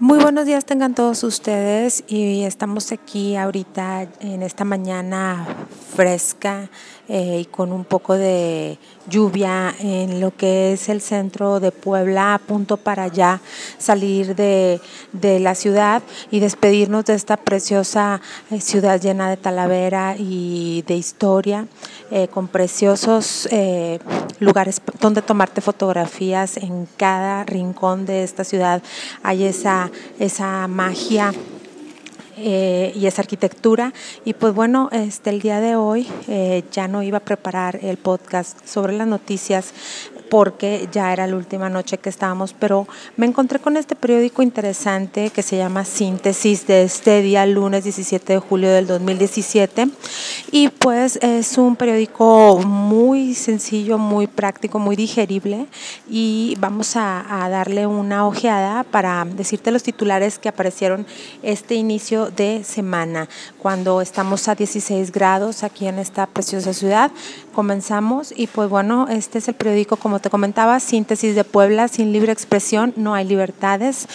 Muy buenos días tengan todos ustedes y estamos aquí ahorita en esta mañana fresca eh, y con un poco de lluvia en lo que es el centro de Puebla, a punto para ya salir de, la ciudad y despedirnos de esta preciosa eh, ciudad llena de talavera y de historia, eh, con preciosos lugares donde tomarte fotografías en cada rincón de esta ciudad. Hay esa, esa magia eh, y esa arquitectura. Y pues bueno, este, el día de hoy eh, ya no iba a preparar el podcast sobre las noticias porque ya era la última noche que estábamos, pero me encontré con este periódico interesante que se llama Síntesis de este día, lunes 17 de julio del 2017. Y pues es un periódico muy sencillo, muy práctico, muy digerible y vamos a, a darle una ojeada para decirte los titulares que aparecieron este inicio de semana, cuando estamos a 16 grados aquí en esta preciosa ciudad. Comenzamos y pues bueno, este es el periódico como te comentaba, síntesis de Puebla, sin libre expresión no hay libertades.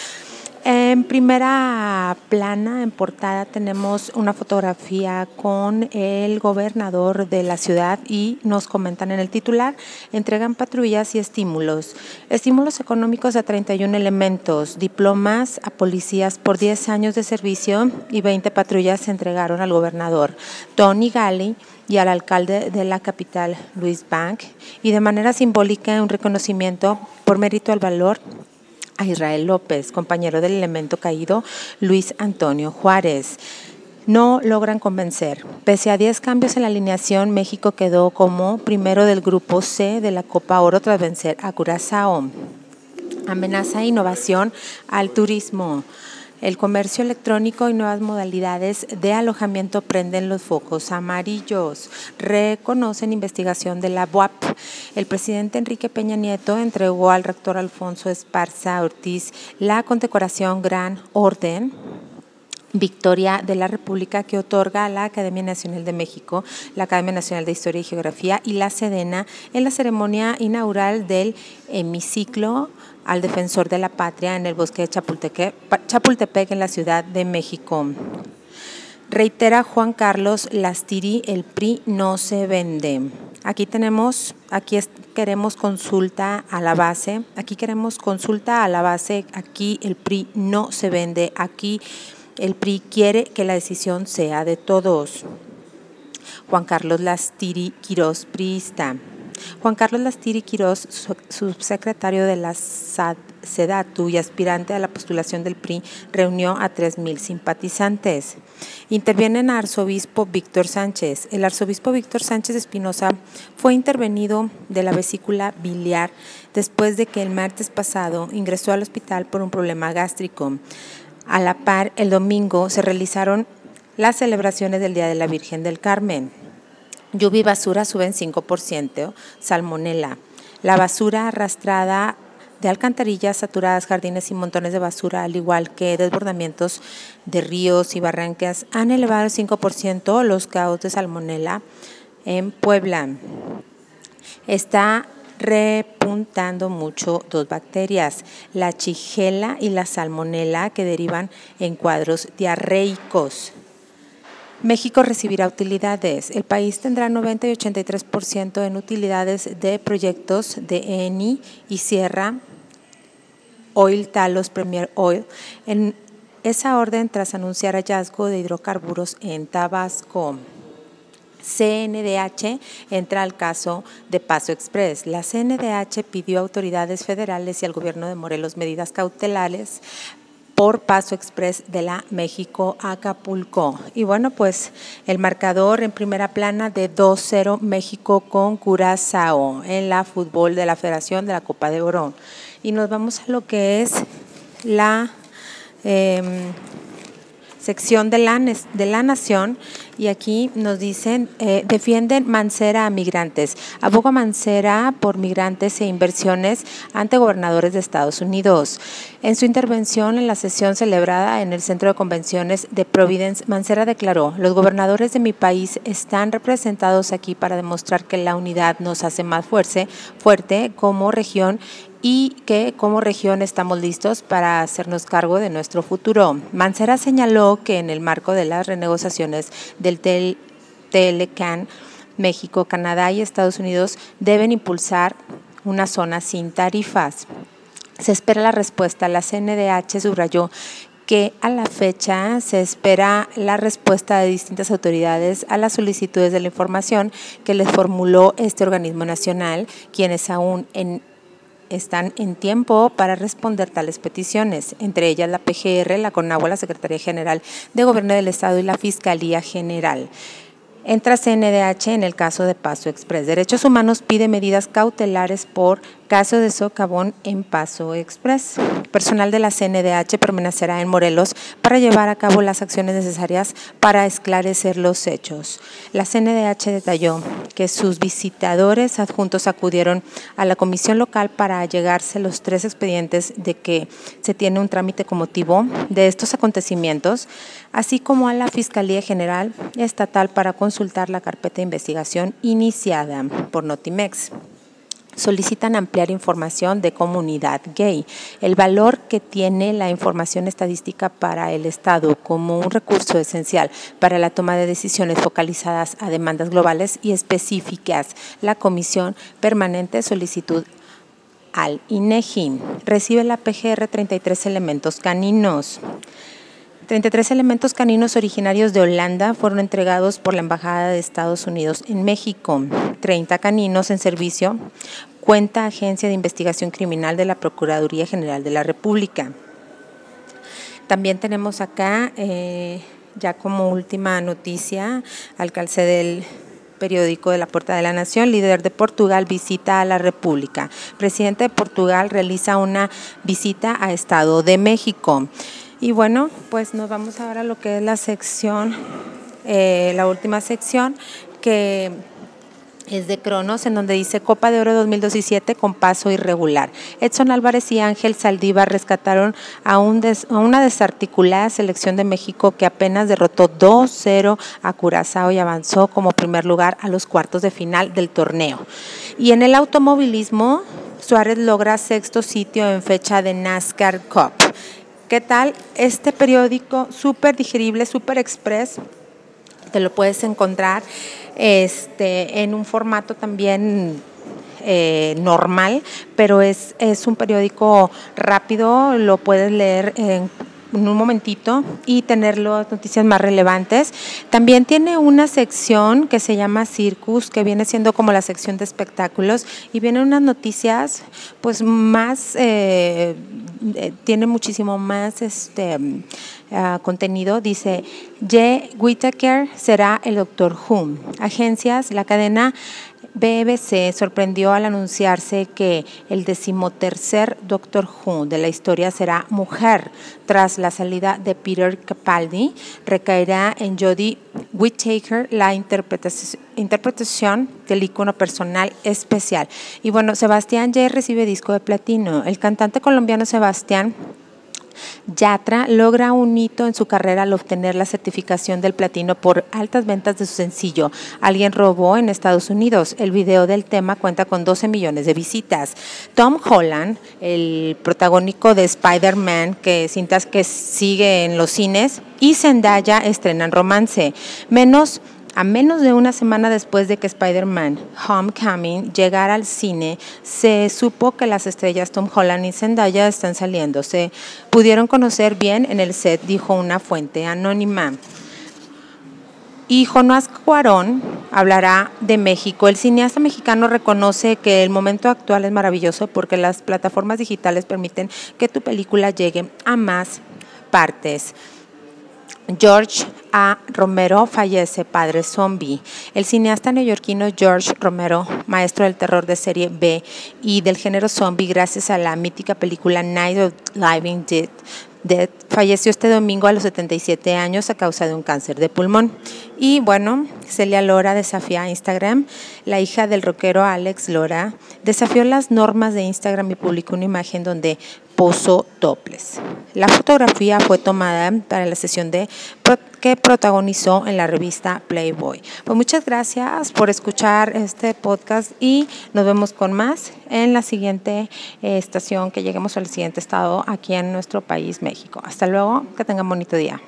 En primera plana, en portada, tenemos una fotografía con el gobernador de la ciudad y nos comentan en el titular, entregan patrullas y estímulos. Estímulos económicos a 31 elementos, diplomas a policías por 10 años de servicio y 20 patrullas se entregaron al gobernador. Tony Galley y al alcalde de la capital, Luis Bank, y de manera simbólica un reconocimiento por mérito al valor a Israel López, compañero del elemento caído Luis Antonio Juárez. No logran convencer. Pese a 10 cambios en la alineación, México quedó como primero del grupo C de la Copa Oro tras vencer a Curazao. Amenaza e innovación al turismo. El comercio electrónico y nuevas modalidades de alojamiento prenden los focos amarillos. Reconocen investigación de la BUAP. El presidente Enrique Peña Nieto entregó al rector Alfonso Esparza Ortiz la condecoración Gran Orden Victoria de la República que otorga a la Academia Nacional de México, la Academia Nacional de Historia y Geografía y la Sedena en la ceremonia inaugural del hemiciclo al defensor de la patria en el bosque de Chapultepec, en la Ciudad de México. Reitera Juan Carlos Lastiri, el PRI no se vende. Aquí tenemos, aquí queremos consulta a la base, aquí queremos consulta a la base, aquí el PRI no se vende, aquí el PRI quiere que la decisión sea de todos. Juan Carlos Lastiri Quirós, priista. Juan Carlos Lastiri Quirós, subsecretario de la SEDATU y aspirante a la postulación del PRI, reunió a 3.000 simpatizantes. Interviene el arzobispo Víctor Sánchez. El arzobispo Víctor Sánchez Espinosa fue intervenido de la vesícula biliar después de que el martes pasado ingresó al hospital por un problema gástrico. A la par, el domingo se realizaron las celebraciones del Día de la Virgen del Carmen. Lluvia y basura suben 5%, salmonela. La basura arrastrada de alcantarillas saturadas, jardines y montones de basura, al igual que desbordamientos de ríos y barrancas, han elevado el 5% los caos de salmonela en Puebla. Está repuntando mucho dos bacterias, la chigela y la salmonela, que derivan en cuadros diarreicos. México recibirá utilidades. El país tendrá 90 y 83% en utilidades de proyectos de ENI y Sierra Oil Talos Premier Oil. En esa orden, tras anunciar hallazgo de hidrocarburos en Tabasco. CNDH entra al caso de Paso Express. La CNDH pidió a autoridades federales y al gobierno de Morelos medidas cautelares por Paso Express de la México Acapulco. Y bueno, pues el marcador en primera plana de 2-0 México con Curazao en la fútbol de la Federación de la Copa de Oro. Y nos vamos a lo que es la em, sección de la, de la Nación y aquí nos dicen, eh, defienden Mancera a migrantes. Aboga Mancera por migrantes e inversiones ante gobernadores de Estados Unidos. En su intervención en la sesión celebrada en el Centro de Convenciones de Providence, Mancera declaró, los gobernadores de mi país están representados aquí para demostrar que la unidad nos hace más fuerte, fuerte como región y que como región estamos listos para hacernos cargo de nuestro futuro. Mancera señaló que en el marco de las renegociaciones del Telecan, México, Canadá y Estados Unidos deben impulsar una zona sin tarifas. Se espera la respuesta. La CNDH subrayó que a la fecha se espera la respuesta de distintas autoridades a las solicitudes de la información que les formuló este organismo nacional, quienes aún en están en tiempo para responder tales peticiones, entre ellas la PGR, la CONAGUA, la Secretaría General de Gobierno del Estado y la Fiscalía General. Entra CNDH en el caso de Paso Express. Derechos Humanos pide medidas cautelares por caso de socavón en Paso Express. Personal de la CNDH permanecerá en Morelos para llevar a cabo las acciones necesarias para esclarecer los hechos. La CNDH detalló que sus visitadores adjuntos acudieron a la comisión local para llegarse los tres expedientes de que se tiene un trámite con motivo de estos acontecimientos, así como a la Fiscalía General Estatal para consultar la carpeta de investigación iniciada por Notimex solicitan ampliar información de comunidad gay. El valor que tiene la información estadística para el Estado como un recurso esencial para la toma de decisiones focalizadas a demandas globales y específicas. La Comisión Permanente Solicitud al INEGI recibe la PGR 33 elementos caninos. 33 elementos caninos originarios de Holanda fueron entregados por la Embajada de Estados Unidos en México. 30 caninos en servicio cuenta Agencia de Investigación Criminal de la Procuraduría General de la República. También tenemos acá, eh, ya como última noticia, alcalce del periódico de la Puerta de la Nación, líder de Portugal visita a la República. Presidente de Portugal realiza una visita a Estado de México. Y bueno, pues nos vamos ahora a lo que es la sección, eh, la última sección, que es de Cronos, en donde dice Copa de Oro 2017 con paso irregular. Edson Álvarez y Ángel Saldívar rescataron a, a una desarticulada selección de México que apenas derrotó 2-0 a Curazao y avanzó como primer lugar a los cuartos de final del torneo. Y en el automovilismo, Suárez logra sexto sitio en fecha de NASCAR Cup. ¿Qué tal? Este periódico súper digerible, súper express, te lo puedes encontrar este, en un formato también eh, normal, pero es, es un periódico rápido, lo puedes leer en un momentito y tener las noticias más relevantes. También tiene una sección que se llama Circus, que viene siendo como la sección de espectáculos y vienen unas noticias pues más, eh, eh, tiene muchísimo más este ah, contenido. Dice, Jay Whittaker será el Doctor Who. Agencias, la cadena BBC sorprendió al anunciarse que el decimotercer Doctor Who de la historia será mujer. Tras la salida de Peter Capaldi, recaerá en Jodie Whittaker la interpretación del icono personal especial. Y bueno, Sebastián ya recibe disco de platino. El cantante colombiano Sebastián Yatra logra un hito en su carrera al obtener la certificación del platino por altas ventas de su sencillo Alguien robó en Estados Unidos. El video del tema cuenta con 12 millones de visitas. Tom Holland, el protagónico de Spider-Man, que cintas que sigue en los cines, y Zendaya estrenan romance. Menos a menos de una semana después de que Spider-Man Homecoming llegara al cine, se supo que las estrellas Tom Holland y Zendaya están saliendo. Se pudieron conocer bien en el set, dijo una fuente anónima. Y Jonás Cuarón hablará de México. El cineasta mexicano reconoce que el momento actual es maravilloso porque las plataformas digitales permiten que tu película llegue a más partes. George A. Romero fallece, padre zombie. El cineasta neoyorquino George Romero, maestro del terror de serie B y del género zombie, gracias a la mítica película Night of Living Dead, falleció este domingo a los 77 años a causa de un cáncer de pulmón. Y bueno, Celia Lora desafía a Instagram. La hija del rockero Alex Lora desafió las normas de Instagram y publicó una imagen donde Pozo Toples. La fotografía fue tomada para la sesión de que protagonizó en la revista Playboy. Pues muchas gracias por escuchar este podcast y nos vemos con más en la siguiente eh, estación que lleguemos al siguiente estado aquí en nuestro país, México. Hasta luego, que tengan bonito día.